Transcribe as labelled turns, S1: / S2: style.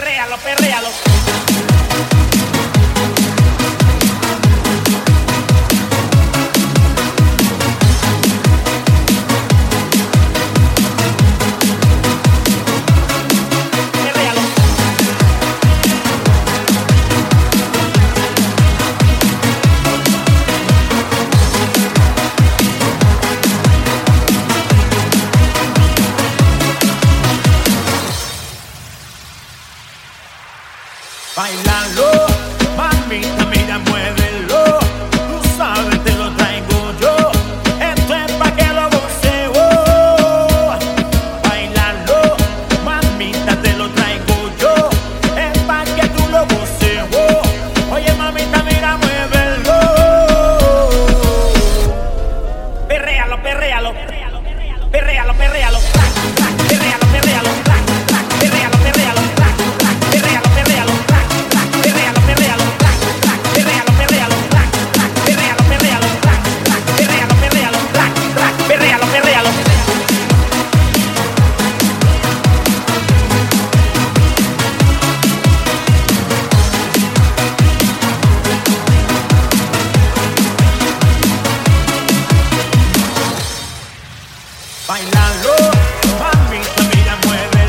S1: perréalo, perréalo. bailalo, mami. Mami, tu vida mueve.